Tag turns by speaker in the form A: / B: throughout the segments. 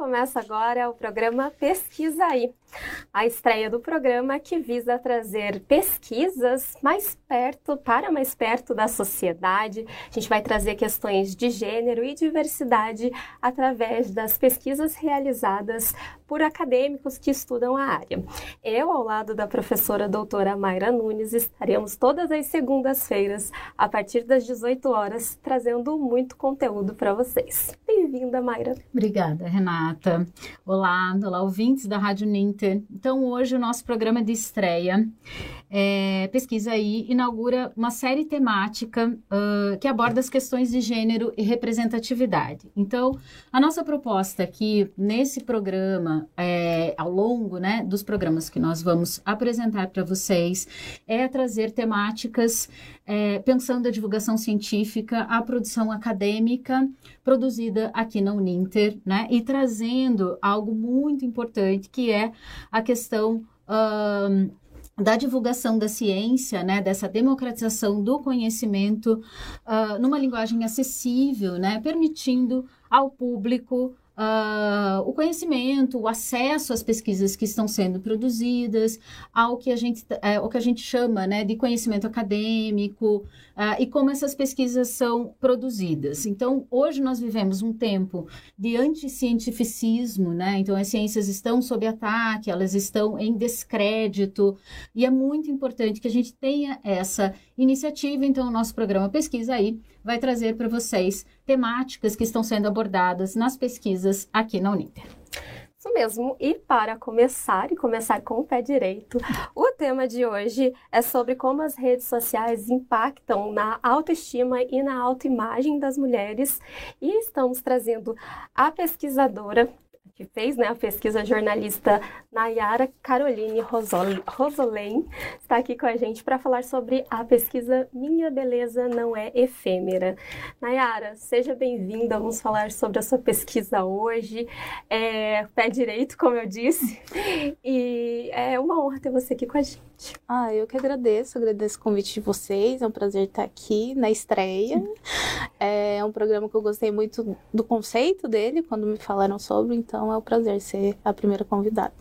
A: começa agora o programa Pesquisa Aí. A estreia do programa que visa trazer pesquisas mais perto, para mais perto da sociedade. A gente vai trazer questões de gênero e diversidade através das pesquisas realizadas por acadêmicos que estudam a área. Eu, ao lado da professora doutora Mayra Nunes, estaremos todas as segundas-feiras, a partir das 18 horas, trazendo muito conteúdo para vocês. Bem-vinda, Mayra.
B: Obrigada, Renata. Olá, olá, ouvintes da Rádio Ninter. Então, hoje o nosso programa de estreia, é, Pesquisa aí, inaugura uma série temática uh, que aborda as questões de gênero e representatividade. Então, a nossa proposta aqui nesse programa, é, ao longo né, dos programas que nós vamos apresentar para vocês, é trazer temáticas é, pensando a divulgação científica, a produção acadêmica produzida aqui na Uninter, né, e trazendo algo muito importante que é a questão uh, da divulgação da ciência, né, dessa democratização do conhecimento uh, numa linguagem acessível, né, permitindo ao público uh, o conhecimento, o acesso às pesquisas que estão sendo produzidas, ao que a gente, é, o que a gente chama né, de conhecimento acadêmico uh, e como essas pesquisas são produzidas. Então, hoje nós vivemos um tempo de anticientificismo, né? então as ciências estão sob ataque, elas estão em descrédito, e é muito importante que a gente tenha essa iniciativa. Então, o nosso programa Pesquisa aí vai trazer para vocês temáticas que estão sendo abordadas nas pesquisas aqui na Uninter.
A: Isso mesmo. E para começar, e começar com o pé direito, o tema de hoje é sobre como as redes sociais impactam na autoestima e na autoimagem das mulheres. E estamos trazendo a pesquisadora que fez né, a pesquisa jornalista Nayara Caroline Rosolém, está aqui com a gente para falar sobre a pesquisa Minha Beleza Não É Efêmera. Nayara, seja bem-vinda, vamos falar sobre a sua pesquisa hoje, é, pé direito, como eu disse, e é uma honra ter você aqui com a gente.
C: Ah, eu que agradeço, agradeço o convite de vocês, é um prazer estar aqui na estreia. É um programa que eu gostei muito do conceito dele, quando me falaram sobre, então é um prazer ser a primeira convidada.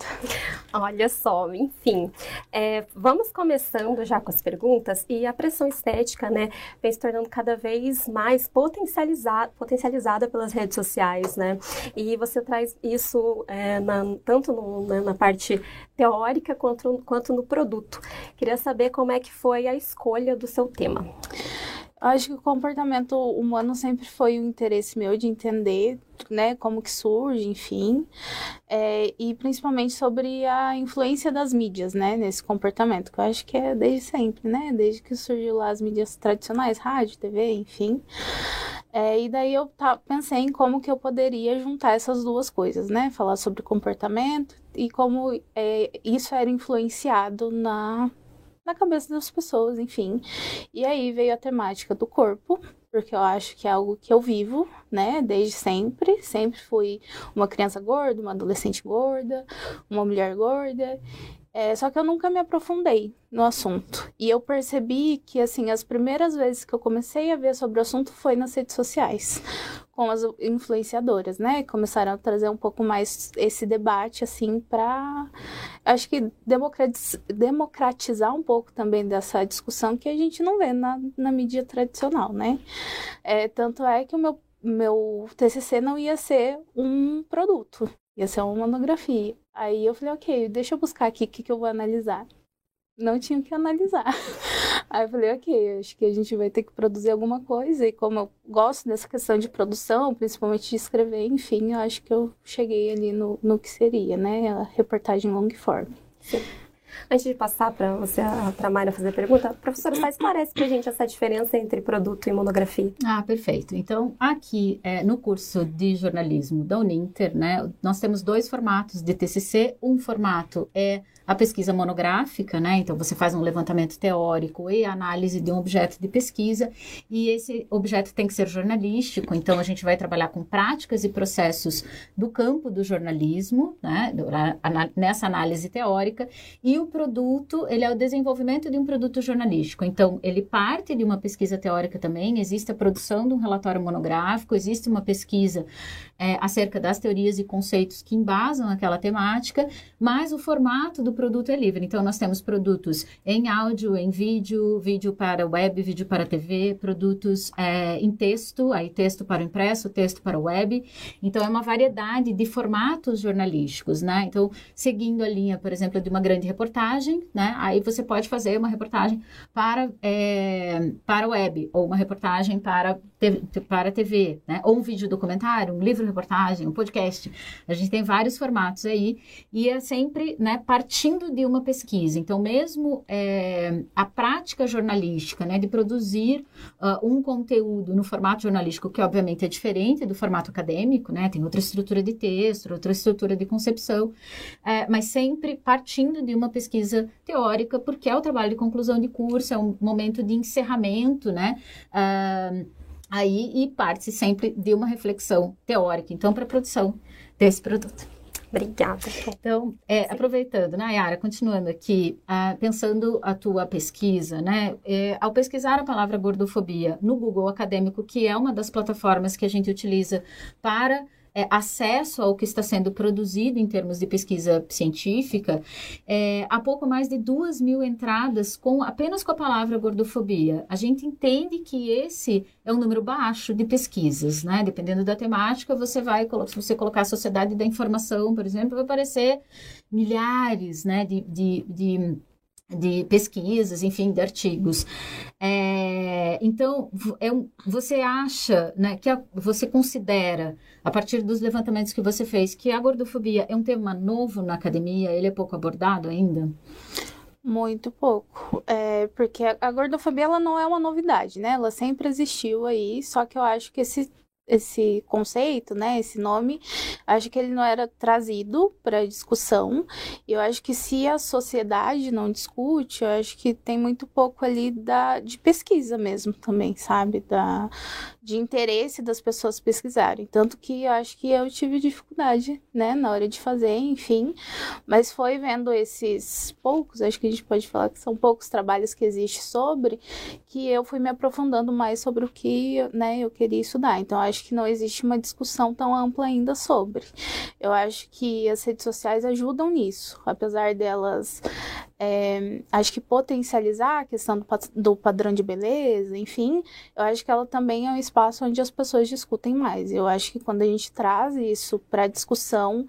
A: Olha só, enfim. É, vamos começando já com as perguntas e a pressão estética, né, vem se tornando cada vez mais potencializada, potencializada pelas redes sociais, né? E você traz isso é, na, tanto no, né, na parte teórica quanto, quanto no produto. Queria saber como é que foi a escolha do seu tema.
C: Acho que o comportamento humano sempre foi um interesse meu de entender, né, como que surge, enfim, é, e principalmente sobre a influência das mídias, né, nesse comportamento, que eu acho que é desde sempre, né, desde que surgiu lá as mídias tradicionais, rádio, TV, enfim. É, e daí eu tá, pensei em como que eu poderia juntar essas duas coisas, né, falar sobre comportamento e como é, isso era influenciado na na cabeça das pessoas, enfim. E aí veio a temática do corpo, porque eu acho que é algo que eu vivo, né, desde sempre. Sempre fui uma criança gorda, uma adolescente gorda, uma mulher gorda. É, só que eu nunca me aprofundei no assunto. E eu percebi que, assim, as primeiras vezes que eu comecei a ver sobre o assunto foi nas redes sociais, com as influenciadoras, né? Começaram a trazer um pouco mais esse debate, assim, para. Acho que democratizar um pouco também dessa discussão que a gente não vê na, na mídia tradicional, né? É, tanto é que o meu meu TCC não ia ser um produto, ia ser uma monografia. Aí eu falei, ok, deixa eu buscar aqui o que, que eu vou analisar. Não tinha o que analisar. Aí eu falei, ok, acho que a gente vai ter que produzir alguma coisa. E como eu gosto dessa questão de produção, principalmente de escrever, enfim, eu acho que eu cheguei ali no, no que seria, né? A reportagem long form.
A: Sim. Antes de passar para você, para a Mayra fazer a pergunta, professora, só esclarece para a gente essa diferença entre produto e monografia.
B: Ah, perfeito. Então, aqui é, no curso de jornalismo da Uninter, né, nós temos dois formatos de TCC. Um formato é a pesquisa monográfica, né? Então você faz um levantamento teórico e análise de um objeto de pesquisa, e esse objeto tem que ser jornalístico, então a gente vai trabalhar com práticas e processos do campo do jornalismo, né? Nessa análise teórica, e o produto, ele é o desenvolvimento de um produto jornalístico. Então, ele parte de uma pesquisa teórica também, existe a produção de um relatório monográfico, existe uma pesquisa é, acerca das teorias e conceitos que embasam aquela temática, mas o formato do produto é livre. Então, nós temos produtos em áudio, em vídeo, vídeo para web, vídeo para TV, produtos é, em texto, aí texto para o impresso, texto para web. Então, é uma variedade de formatos jornalísticos, né? Então, seguindo a linha, por exemplo, de uma grande reportagem, né? Aí você pode fazer uma reportagem para, é, para web, ou uma reportagem para, para TV, né? Ou um vídeo documentário, um livro reportagem, um podcast. A gente tem vários formatos aí e é sempre né, partindo de uma pesquisa. Então, mesmo é, a prática jornalística, né, de produzir uh, um conteúdo no formato jornalístico, que obviamente é diferente do formato acadêmico, né, tem outra estrutura de texto, outra estrutura de concepção, é, mas sempre partindo de uma pesquisa teórica, porque é o trabalho de conclusão de curso, é um momento de encerramento, né? Uh, aí e parte sempre de uma reflexão teórica, então, para a produção desse produto.
A: Obrigada.
B: Então, é, aproveitando, né, Yara, continuando aqui, ah, pensando a tua pesquisa, né, é, ao pesquisar a palavra gordofobia no Google Acadêmico, que é uma das plataformas que a gente utiliza para é, acesso ao que está sendo produzido em termos de pesquisa científica, é, há pouco mais de duas mil entradas com apenas com a palavra gordofobia. A gente entende que esse é um número baixo de pesquisas, né? Dependendo da temática, você vai, se você colocar a sociedade da informação, por exemplo, vai aparecer milhares, né, de, de, de de pesquisas, enfim, de artigos. É, então, é você acha, né, que a, você considera, a partir dos levantamentos que você fez, que a gordofobia é um tema novo na academia? Ele é pouco abordado ainda?
C: Muito pouco, é, porque a, a gordofobia ela não é uma novidade, né? Ela sempre existiu aí, só que eu acho que esse esse conceito, né, esse nome, acho que ele não era trazido para discussão. Eu acho que se a sociedade não discute, eu acho que tem muito pouco ali da de pesquisa mesmo também, sabe, da de interesse das pessoas pesquisarem. Tanto que eu acho que eu tive dificuldade, né, na hora de fazer, enfim, mas foi vendo esses poucos, acho que a gente pode falar que são poucos trabalhos que existe sobre, que eu fui me aprofundando mais sobre o que, né, eu queria estudar. Então acho que não existe uma discussão tão ampla ainda sobre. Eu acho que as redes sociais ajudam nisso, apesar delas, é, acho que potencializar a questão do, do padrão de beleza, enfim, eu acho que ela também é um espaço onde as pessoas discutem mais. Eu acho que quando a gente traz isso para discussão,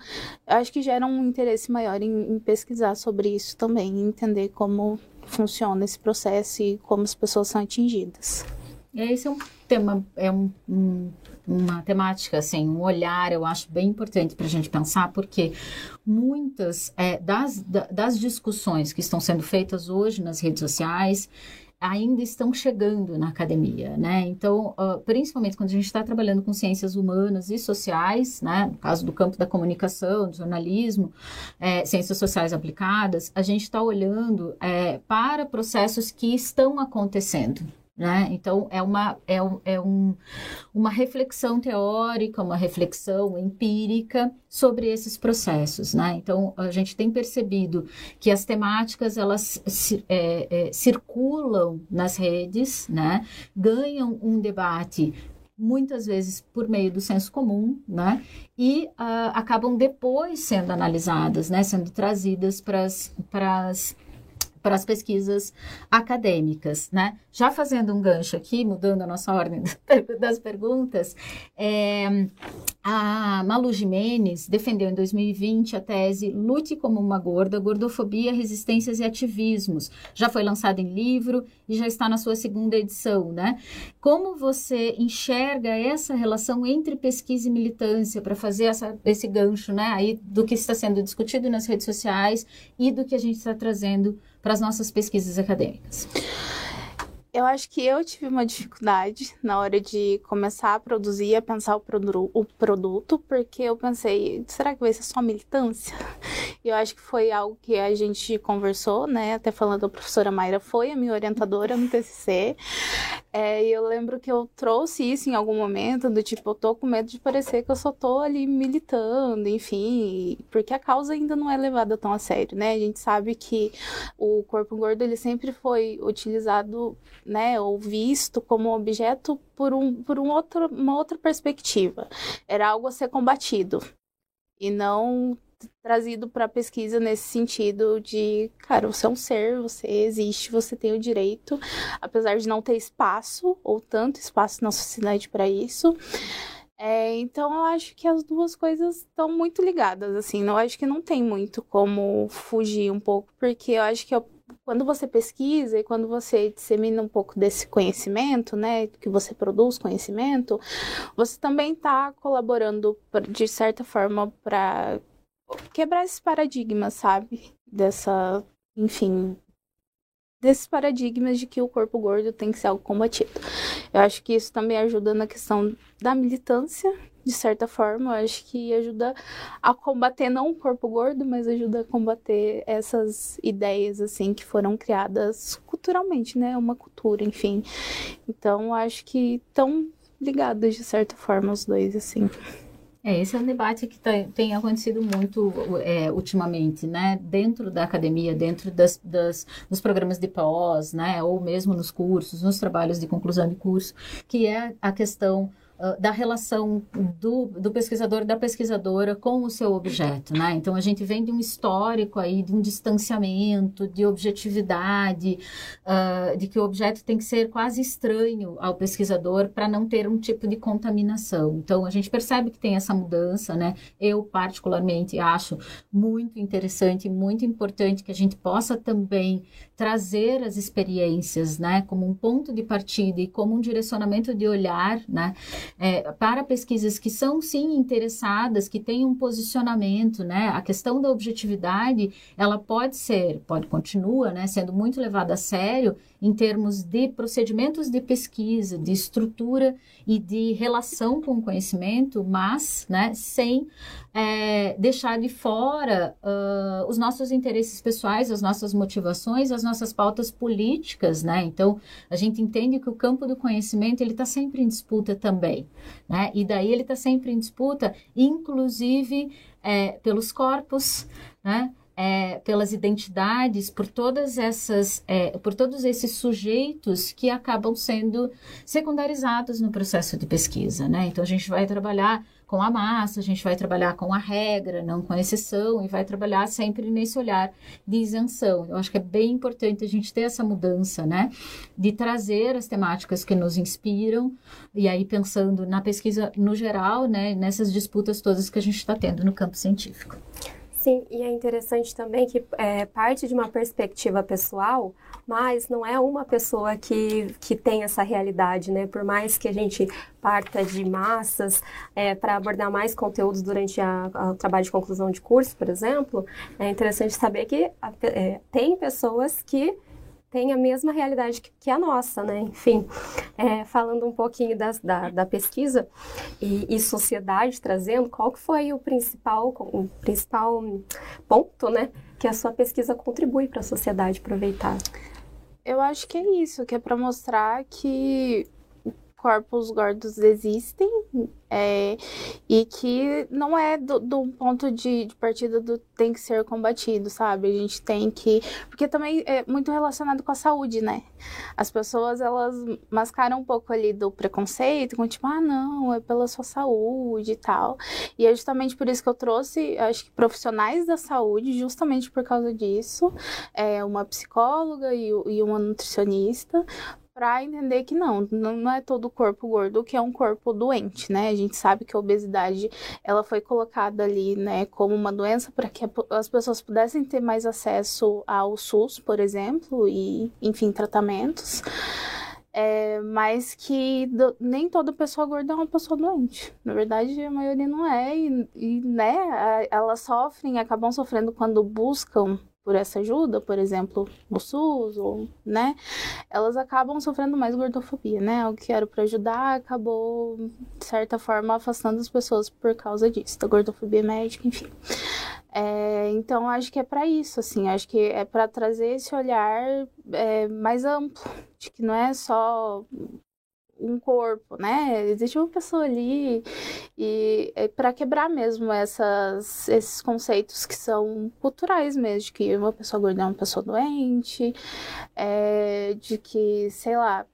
C: eu acho que gera um interesse maior em, em pesquisar sobre isso também, entender como funciona esse processo e como as pessoas são atingidas.
B: Esse é um tema, é um, um uma temática, assim, um olhar, eu acho bem importante para a gente pensar, porque muitas é, das, das discussões que estão sendo feitas hoje nas redes sociais ainda estão chegando na academia, né? Então, uh, principalmente quando a gente está trabalhando com ciências humanas e sociais, né? No caso do campo da comunicação, do jornalismo, é, ciências sociais aplicadas, a gente está olhando é, para processos que estão acontecendo, né? Então, é, uma, é, um, é um, uma reflexão teórica, uma reflexão empírica sobre esses processos. Né? Então, a gente tem percebido que as temáticas elas é, é, circulam nas redes, né? ganham um debate muitas vezes por meio do senso comum, né? E uh, acabam depois sendo analisadas, né? Sendo trazidas para as para as pesquisas acadêmicas, né? Já fazendo um gancho aqui, mudando a nossa ordem das perguntas, é, a Malu Jimenez defendeu em 2020 a tese Lute como uma gorda, gordofobia, resistências e ativismos. Já foi lançada em livro e já está na sua segunda edição, né? Como você enxerga essa relação entre pesquisa e militância para fazer essa, esse gancho, né? Aí do que está sendo discutido nas redes sociais e do que a gente está trazendo para as nossas pesquisas acadêmicas?
C: Eu acho que eu tive uma dificuldade na hora de começar a produzir, a pensar o, produ o produto, porque eu pensei, será que vai ser só militância? Eu acho que foi algo que a gente conversou, né? Até falando, a professora Mayra foi a minha orientadora no TCC. É, e eu lembro que eu trouxe isso em algum momento, do tipo, eu tô com medo de parecer que eu só tô ali militando, enfim, porque a causa ainda não é levada tão a sério, né? A gente sabe que o corpo gordo, ele sempre foi utilizado, né, ou visto como objeto por, um, por um outro, uma outra perspectiva. Era algo a ser combatido e não trazido para pesquisa nesse sentido de, cara, você é um ser, você existe, você tem o direito, apesar de não ter espaço ou tanto espaço na sociedade para isso. É, então eu acho que as duas coisas estão muito ligadas, assim, eu acho que não tem muito como fugir um pouco, porque eu acho que eu quando você pesquisa e quando você dissemina um pouco desse conhecimento, né, que você produz conhecimento, você também está colaborando de certa forma para quebrar esses paradigmas, sabe? Dessa, enfim, desses paradigmas de que o corpo gordo tem que ser algo combatido. Eu acho que isso também ajuda na questão da militância, de certa forma. Acho que ajuda a combater não o corpo gordo, mas ajuda a combater essas ideias assim que foram criadas culturalmente, né? Uma cultura, enfim. Então, acho que estão ligados de certa forma os dois assim.
B: É, esse é um debate que tá, tem acontecido muito é, ultimamente, né? Dentro da academia, dentro das, das, dos programas de pós, né? Ou mesmo nos cursos, nos trabalhos de conclusão de curso, que é a questão da relação do, do pesquisador da pesquisadora com o seu objeto, né? Então a gente vem de um histórico aí de um distanciamento, de objetividade, uh, de que o objeto tem que ser quase estranho ao pesquisador para não ter um tipo de contaminação. Então a gente percebe que tem essa mudança, né? Eu particularmente acho muito interessante, muito importante que a gente possa também trazer as experiências, né, como um ponto de partida e como um direcionamento de olhar, né, é, para pesquisas que são sim interessadas, que têm um posicionamento, né, a questão da objetividade, ela pode ser, pode continua, né, sendo muito levada a sério em termos de procedimentos de pesquisa, de estrutura e de relação com o conhecimento, mas, né, sem é, deixar de fora uh, os nossos interesses pessoais, as nossas motivações, as nossas pautas políticas, né? Então, a gente entende que o campo do conhecimento ele está sempre em disputa também, né? E daí ele está sempre em disputa, inclusive é, pelos corpos, né? É, pelas identidades, por todas essas, é, por todos esses sujeitos que acabam sendo secundarizados no processo de pesquisa, né? Então a gente vai trabalhar com a massa, a gente vai trabalhar com a regra, não com a exceção, e vai trabalhar sempre nesse olhar de isenção. Eu acho que é bem importante a gente ter essa mudança, né? De trazer as temáticas que nos inspiram, e aí pensando na pesquisa no geral, né? Nessas disputas todas que a gente está tendo no campo científico.
A: Sim, e é interessante também que é, parte de uma perspectiva pessoal, mas não é uma pessoa que, que tem essa realidade, né? Por mais que a gente parta de massas é, para abordar mais conteúdos durante a, a, o trabalho de conclusão de curso, por exemplo, é interessante saber que a, é, tem pessoas que tem a mesma realidade que, que a nossa, né? Enfim, é, falando um pouquinho das, da, da pesquisa e, e, sociedade trazendo, qual que foi o principal, o principal ponto, né? Que a sua pesquisa contribui para a sociedade aproveitar?
C: Eu acho que é isso, que é para mostrar que corpos gordos existem é, e que não é do, do ponto de, de, partida do tem que ser combatido, sabe? A gente tem que. Porque também é muito relacionado com a saúde, né? As pessoas elas mascaram um pouco ali do preconceito, com tipo, ah, não, é pela sua saúde e tal. E é justamente por isso que eu trouxe, acho que profissionais da saúde, justamente por causa disso, é, uma psicóloga e, e uma nutricionista, para entender que não, não é todo corpo gordo que é um corpo doente, né? A gente sabe que a obesidade ela foi colocada ali, né, como uma doença para que as pessoas pudessem ter mais acesso ao SUS, por exemplo, e enfim, tratamentos. É, mas que do, nem toda pessoa gorda é uma pessoa doente. Na verdade, a maioria não é, e, e né, elas sofrem, acabam sofrendo quando buscam por essa ajuda, por exemplo, no SUS, ou, né, elas acabam sofrendo mais gordofobia, né? O que era para ajudar acabou, de certa forma, afastando as pessoas por causa disso, da gordofobia médica, enfim. É, então, acho que é para isso, assim, acho que é para trazer esse olhar é, mais amplo, de que não é só um corpo, né? Existe uma pessoa ali e é para quebrar mesmo essas, esses conceitos que são culturais mesmo, de que uma pessoa gorda é uma pessoa doente, é, de que, sei lá,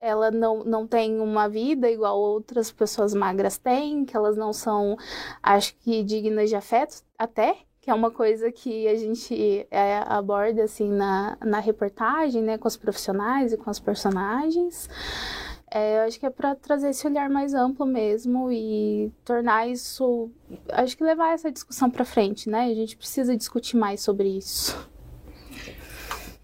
C: ela não, não tem uma vida igual outras pessoas magras têm, que elas não são, acho que, dignas de afeto até, que é uma coisa que a gente é, aborda assim na, na reportagem, né, com os profissionais e com os personagens. É, eu acho que é para trazer esse olhar mais amplo mesmo e tornar isso, acho que levar essa discussão para frente, né? A gente precisa discutir mais sobre isso.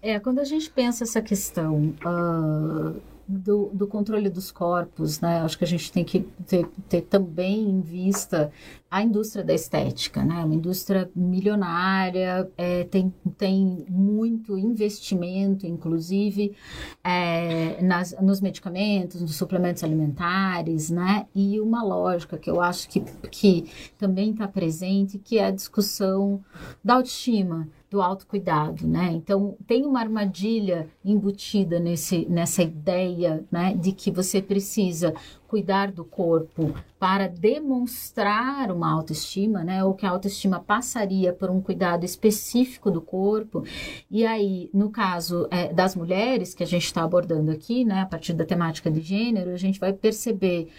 B: É, quando a gente pensa essa questão uh, do, do, controle dos corpos, né? Acho que a gente tem que ter, ter, também em vista a indústria da estética, né? Uma indústria milionária, é, tem, tem muito investimento, inclusive, é, nas, nos medicamentos, nos suplementos alimentares, né? E uma lógica que eu acho que, que também está presente, que é a discussão da autoestima, do autocuidado, né? Então, tem uma armadilha embutida nesse, nessa ideia, né, de que você precisa cuidar do corpo para demonstrar uma autoestima, né? Ou que a autoestima passaria por um cuidado específico do corpo. E aí, no caso é, das mulheres que a gente está abordando aqui, né? A partir da temática de gênero, a gente vai perceber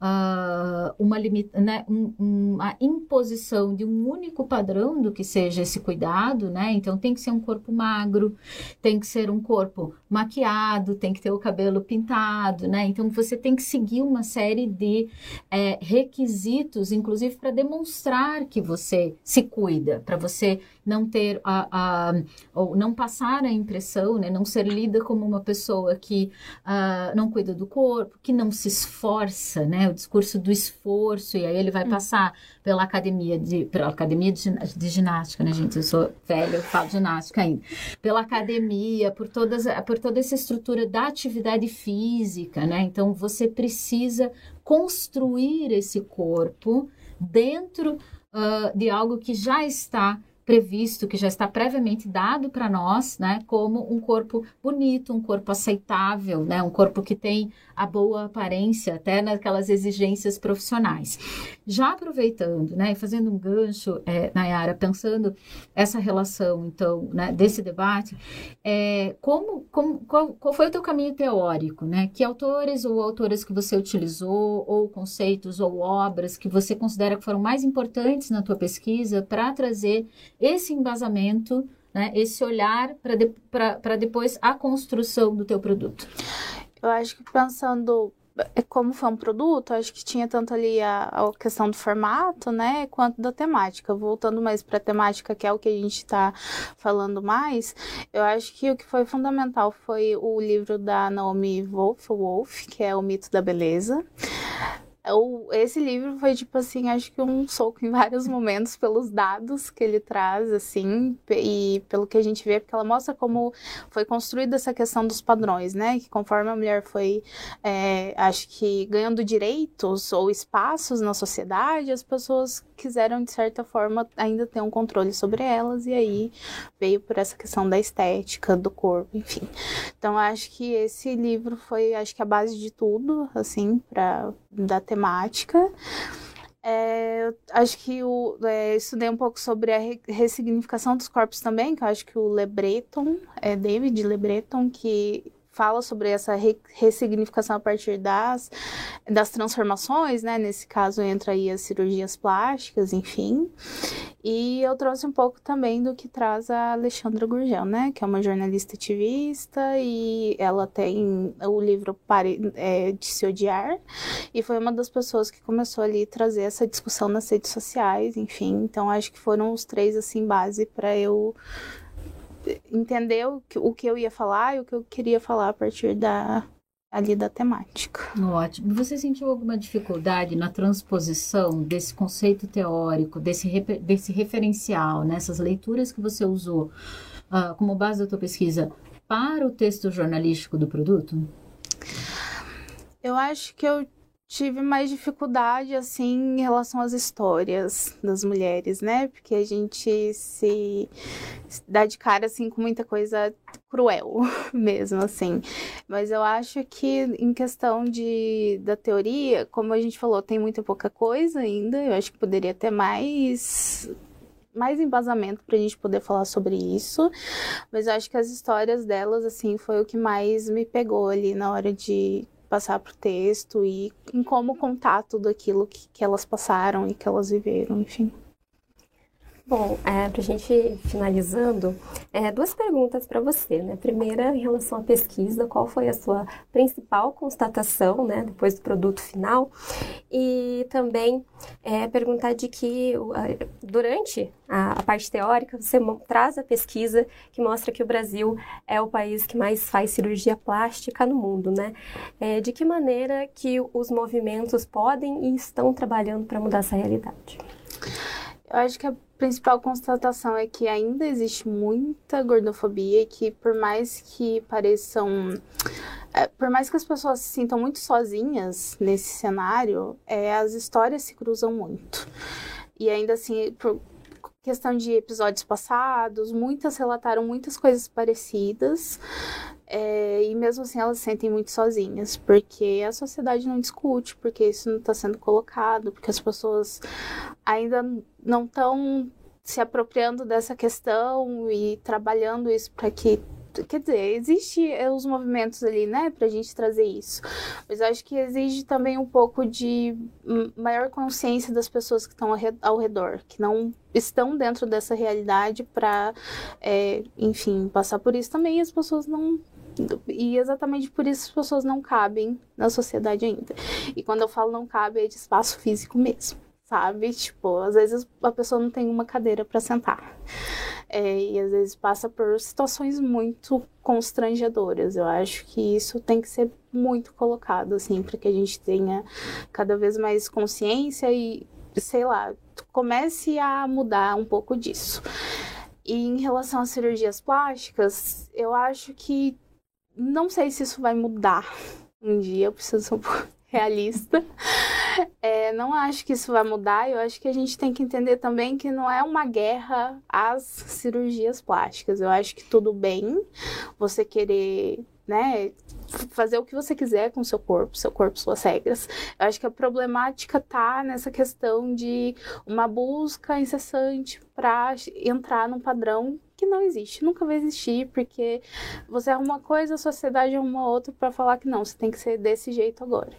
B: uh, uma, limita, né? Um, uma imposição de um único padrão do que seja esse cuidado, né? Então, tem que ser um corpo magro, tem que ser um corpo maquiado, tem que ter o cabelo pintado, né? Então, você tem que seguir uma uma série de é, requisitos, inclusive para demonstrar que você se cuida, para você não ter a, a, ou não passar a impressão, né, não ser lida como uma pessoa que uh, não cuida do corpo, que não se esforça, né, o discurso do esforço, e aí ele vai hum. passar pela academia de, pela academia de, de ginástica, né, gente, eu sou velha, eu falo ginástica ainda, pela academia, por todas, por toda essa estrutura da atividade física, né, então você precisa construir esse corpo dentro uh, de algo que já está previsto, que já está previamente dado para nós, né, como um corpo bonito, um corpo aceitável, né, um corpo que tem a boa aparência, até naquelas exigências profissionais. Já aproveitando, né, e fazendo um gancho, é, Nayara, pensando essa relação, então, né, desse debate, é, como, como qual, qual, foi o teu caminho teórico, né? Que autores ou autoras que você utilizou, ou conceitos ou obras que você considera que foram mais importantes na tua pesquisa para trazer esse embasamento né, esse olhar para de, depois a construção do teu produto?
C: Eu acho que pensando é, como foi um produto, acho que tinha tanto ali a, a, questão do formato, né, quanto da temática. Voltando mais para a temática, que é o que a gente está falando mais, eu acho que o que foi fundamental foi o livro da Naomi Wolf, Wolf que é O Mito da Beleza o, esse livro foi, tipo assim, acho que um soco em vários momentos pelos dados que ele traz, assim, e pelo que a gente vê, porque ela mostra como foi construída essa questão dos padrões, né? Que conforme a mulher foi, é, acho que, ganhando direitos ou espaços na sociedade, as pessoas quiseram, de certa forma, ainda ter um controle sobre elas, e aí veio por essa questão da estética, do corpo, enfim. Então, acho que esse livro foi, acho que, a base de tudo, assim, para da temática. É, acho que o, é, estudei um pouco sobre a ressignificação dos corpos também, que eu acho que o Lebreton, é David Lebreton, que fala sobre essa re ressignificação a partir das, das transformações, né? Nesse caso entra aí as cirurgias plásticas, enfim. E eu trouxe um pouco também do que traz a Alexandra Gurgel, né? Que é uma jornalista ativista e ela tem o livro Pare, é, de Se Odiar. E foi uma das pessoas que começou ali a trazer essa discussão nas redes sociais, enfim. Então acho que foram os três, assim, base para eu entender o que, o que eu ia falar e o que eu queria falar a partir da ali da temática.
B: Ótimo. Você sentiu alguma dificuldade na transposição desse conceito teórico, desse, desse referencial, nessas leituras que você usou uh, como base da tua pesquisa para o texto jornalístico do produto?
C: Eu acho que eu tive mais dificuldade, assim, em relação às histórias das mulheres, né? Porque a gente se, dá de cara, assim, com muita coisa cruel mesmo, assim. Mas eu acho que em questão de, da teoria, como a gente falou, tem muita pouca coisa ainda. Eu acho que poderia ter mais mais embasamento para a gente poder falar sobre isso, mas eu acho que as histórias delas, assim, foi o que mais me pegou ali na hora de passar pro texto e em como contar tudo aquilo que, que elas passaram e que elas viveram, enfim.
A: Bom, é, para a gente finalizando, é, duas perguntas para você. Né? Primeira, em relação à pesquisa, qual foi a sua principal constatação né, depois do produto final? E também é, perguntar de que, durante a, a, parte teórica, você traz a pesquisa que mostra que o Brasil é o país que mais faz cirurgia plástica no mundo. Né? É, de que maneira que os movimentos podem e estão trabalhando para mudar essa realidade?
C: Eu acho que a principal constatação é que ainda existe muita gordofobia e que por mais que pareçam é, por mais que as pessoas se sintam muito sozinhas nesse cenário, é, as histórias se cruzam muito. E ainda assim, por questão de episódios passados, muitas relataram muitas coisas parecidas. É, e mesmo assim elas se sentem muito sozinhas, porque a sociedade não discute, porque isso não está sendo colocado, porque as pessoas ainda não estão se apropriando dessa questão e trabalhando isso para que quer dizer, existe os movimentos ali, né, pra gente trazer isso. Mas acho que exige também um pouco de maior consciência das pessoas que estão ao redor, que não estão dentro dessa realidade para, é, enfim, passar por isso também. as pessoas não e exatamente por isso as pessoas não cabem na sociedade ainda. E quando eu falo não cabe, é de espaço físico mesmo, sabe? Tipo, às vezes a pessoa não tem uma cadeira para sentar. É, e às vezes passa por situações muito constrangedoras. Eu acho que isso tem que ser muito colocado, assim, para que a gente tenha cada vez mais consciência e, sei lá, comece a mudar um pouco disso. E em relação às cirurgias plásticas, eu acho que não sei se isso vai mudar um dia, eu preciso ser um pouco realista. É, não acho que isso vai mudar, eu acho que a gente tem que entender também que não é uma guerra às cirurgias plásticas. Eu acho que tudo bem você querer, né, fazer o que você quiser com seu corpo, seu corpo, suas regras. Eu acho que a problemática tá nessa questão de uma busca incessante para entrar num padrão que não existe, nunca vai existir, porque você arruma uma coisa, a sociedade arruma outra para falar que não, você tem que ser desse jeito agora.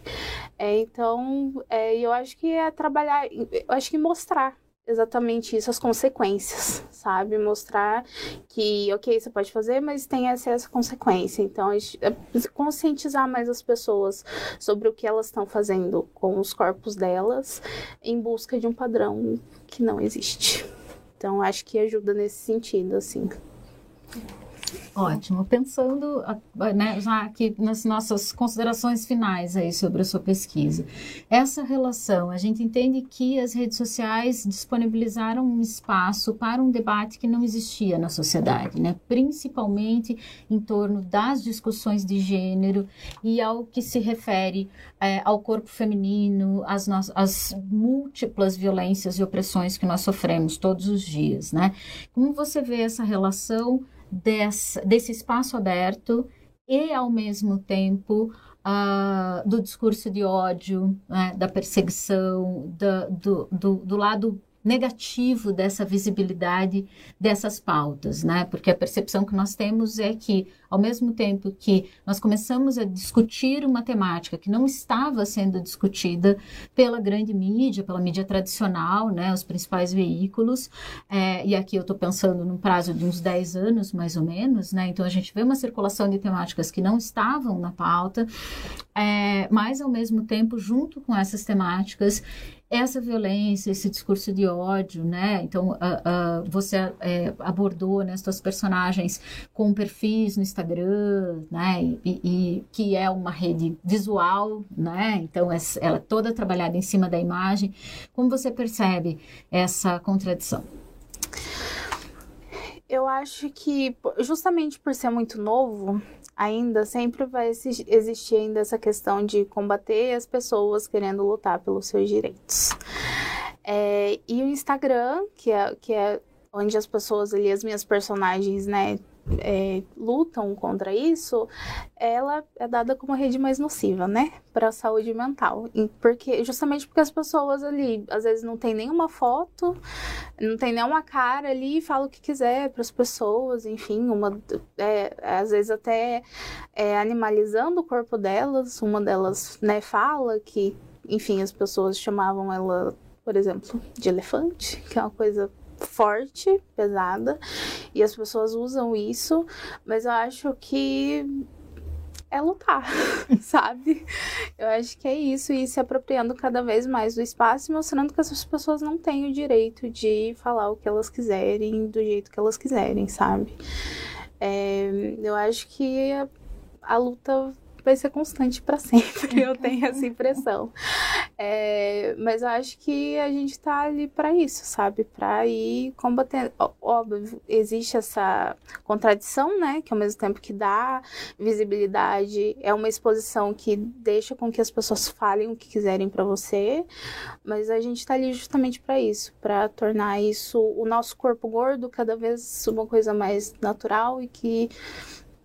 C: É, então, é, eu acho que é trabalhar, eu acho que mostrar exatamente isso, as consequências, sabe? Mostrar que, ok, você pode fazer, mas tem essa, essa consequência. Então, é conscientizar mais as pessoas sobre o que elas estão fazendo com os corpos delas em busca de um padrão que não existe. Então, acho que ajuda nesse sentido, assim.
B: Ótimo. Pensando né, já aqui nas nossas considerações finais aí sobre a sua pesquisa. Essa relação, a gente entende que as redes sociais disponibilizaram um espaço para um debate que não existia na sociedade, né? principalmente em torno das discussões de gênero e ao que se refere é, ao corpo feminino, às, as múltiplas violências e opressões que nós sofremos todos os dias. Né? Como você vê essa relação? Desse, desse espaço aberto e, ao mesmo tempo, uh, do discurso de ódio, né, da perseguição, do, do, do lado negativo dessa visibilidade dessas pautas, né? Porque a percepção que nós temos é que, ao mesmo tempo que nós começamos a discutir uma temática que não estava sendo discutida pela grande mídia, pela mídia tradicional, né? Os principais veículos, é, e aqui eu estou pensando num prazo de uns 10 anos, mais ou menos, né? Então a gente vê uma circulação de temáticas que não estavam na pauta, é, mas ao mesmo tempo, junto com essas temáticas, essa violência, esse discurso de ódio, né? Então, uh, uh, você uh, abordou né, as suas personagens com perfis no Instagram, né? E, e, que é uma rede visual, né? Então, ela é toda trabalhada em cima da imagem. Como você percebe essa contradição?
C: Eu acho que justamente por ser muito novo, ainda sempre vai existir ainda essa questão de combater as pessoas querendo lutar pelos seus direitos. É, e o Instagram, que é, que é onde as pessoas ali, as minhas personagens, né, é, lutam contra isso, ela é dada como a rede mais nociva, né, para a saúde mental, porque justamente porque as pessoas ali às vezes não tem nenhuma foto, não tem nenhuma cara ali, e fala o que quiser para as pessoas, enfim, uma é, às vezes até é, animalizando o corpo delas, uma delas, né, fala que, enfim, as pessoas chamavam ela por exemplo, de elefante, que é uma coisa forte, pesada, e as pessoas usam isso, mas eu acho que é lutar, sabe? Eu acho que é isso, e se apropriando cada vez mais do espaço e mostrando que essas pessoas não têm o direito de falar o que elas quiserem, do jeito que elas quiserem, sabe? É, eu acho que a, a luta vai ser constante para sempre, eu tenho essa impressão. É, mas eu acho que a gente está ali para isso, sabe? Para ir combatendo. Óbvio, existe essa contradição, né? Que ao mesmo tempo que dá visibilidade, é uma exposição que deixa com que as pessoas falem o que quiserem para você, mas a gente está ali justamente para isso, para tornar isso, o nosso corpo gordo, cada vez uma coisa mais natural e que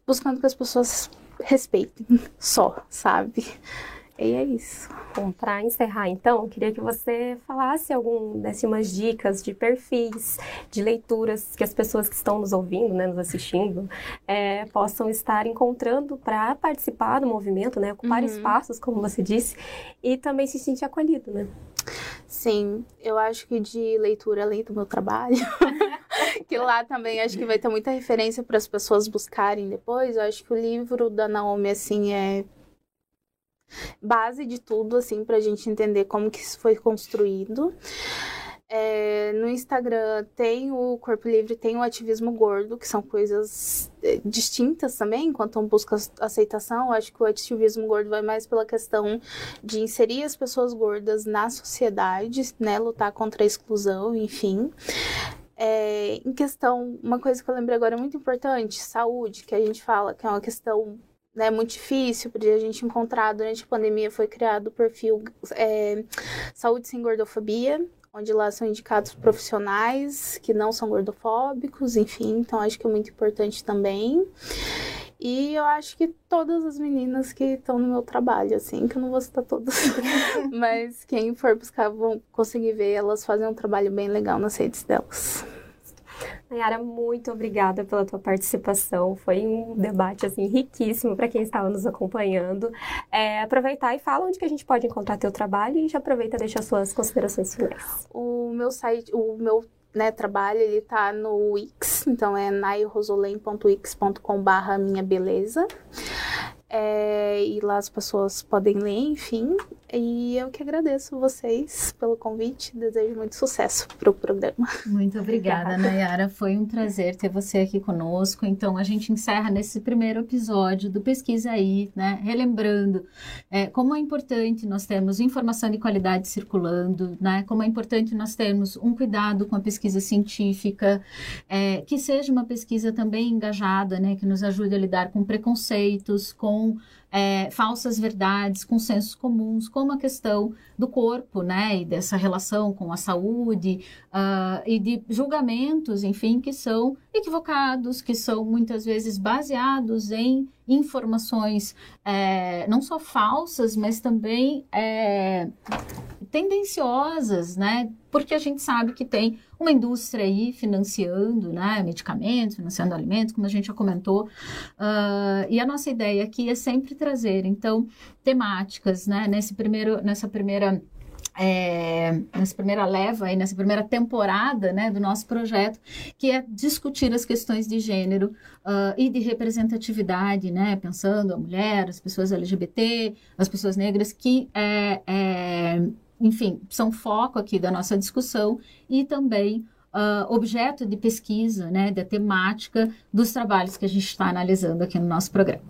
C: buscando que as pessoas respeitem só, sabe? E é isso.
A: Bom, para encerrar então, queria que você falasse algum umas dicas de perfis, de leituras que as pessoas que estão nos ouvindo, né, nos assistindo, é, possam estar encontrando para participar do movimento, né, ocupar uhum. espaços, como você disse, e também se sentir acolhido, né?
C: Sim, eu acho que de leitura além do meu trabalho, que lá também acho que vai ter muita referência para as pessoas buscarem depois. Eu acho que o livro da Naomi assim é base de tudo assim para a gente entender como que isso foi construído. É, no Instagram tem o Corpo Livre, tem o ativismo gordo, que são coisas é, distintas também, enquanto um busca aceitação. acho que o ativismo gordo vai mais pela questão de inserir as pessoas gordas na sociedade, né, lutar contra a exclusão, enfim. É, em questão, uma coisa que eu lembrei agora muito importante, saúde, que a gente fala que é uma questão né, muito difícil para a gente encontrar durante a pandemia foi criado o perfil é, Saúde Sem Gordofobia, onde lá são indicados profissionais que não são gordofóbicos, enfim, então acho que é muito importante também. E eu acho que todas as meninas que estão no meu trabalho, assim, que eu não vou citar todas, mas quem for buscar vão conseguir ver, elas fazem um trabalho bem legal nas redes delas.
A: Nayara, muito obrigada pela tua participação. Foi um debate assim riquíssimo para quem estava nos acompanhando. É, aproveitar e fala onde que a gente pode encontrar teu trabalho e já aproveita e deixa as suas considerações finais.
C: O meu site, o meu né, trabalho, ele tá no Wix, então é nairosolem.wix.com barra minha beleza. É, e lá as pessoas podem ler, enfim. E eu que agradeço vocês pelo convite. Desejo muito sucesso para o programa.
B: Muito obrigada, Nayara. Foi um prazer ter você aqui conosco. Então, a gente encerra nesse primeiro episódio do Pesquisa Aí, né? Relembrando é, como é importante nós termos informação de qualidade circulando, né? Como é importante nós termos um cuidado com a pesquisa científica, é, que seja uma pesquisa também engajada, né? Que nos ajude a lidar com preconceitos, com é, falsas verdades, consensos comuns, como a questão do corpo, né, e dessa relação com a saúde, uh, e de julgamentos, enfim, que são equivocados, que são muitas vezes baseados em informações é, não só falsas, mas também é, tendenciosas, né? Porque a gente sabe que tem uma indústria aí financiando, né, medicamentos, financiando alimentos, como a gente já comentou. Uh, e a nossa ideia aqui é sempre trazer, então, temáticas, né, nesse primeiro, nessa primeira é, nessa primeira leva e nessa primeira temporada né, do nosso projeto, que é discutir as questões de gênero uh, e de representatividade, né, pensando a mulher, as pessoas LGBT, as pessoas negras, que é, é enfim, são foco aqui da nossa discussão e também uh, objeto de pesquisa, né, da temática dos trabalhos que a gente está analisando aqui no nosso programa.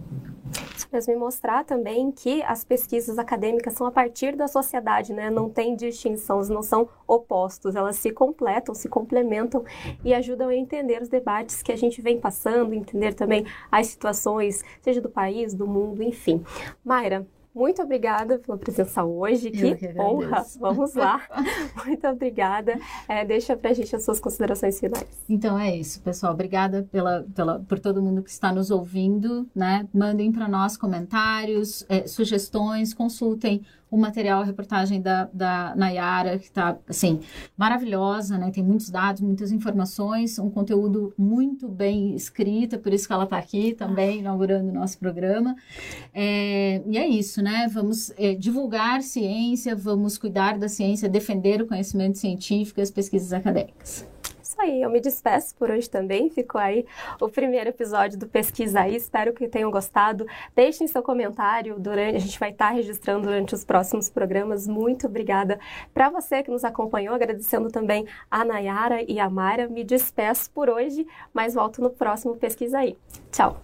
A: mas me mostrar também que as pesquisas acadêmicas são a partir da sociedade, né? Não tem distinção, não são opostos, elas se completam, se complementam e ajudam a entender os debates que a gente vem passando, entender também as situações, seja do país, do mundo, enfim. Mayra, muito obrigada pela presença hoje. Que, que honra! Vamos lá. Muito obrigada. É, deixa para a gente as suas considerações finais.
B: Então é isso, pessoal. Obrigada pela, pela, por todo mundo que está nos ouvindo. Né? Mandem para nós comentários, é, sugestões, consultem o material, a reportagem da, da Nayara, que está, assim, maravilhosa, né? Tem muitos dados, muitas informações, um conteúdo muito bem escrito, por isso que ela está aqui também, inaugurando o nosso programa. É, e é isso, né? Vamos é, divulgar ciência, vamos cuidar da ciência, defender o conhecimento científico e as pesquisas acadêmicas
A: isso aí, eu me despeço por hoje também. Ficou aí o primeiro episódio do Pesquisa aí. Espero que tenham gostado. Deixem seu comentário durante, a gente vai estar registrando durante os próximos programas. Muito obrigada para você que nos acompanhou, agradecendo também a Nayara e a Mara. Me despeço por hoje, mas volto no próximo Pesquisa aí. Tchau.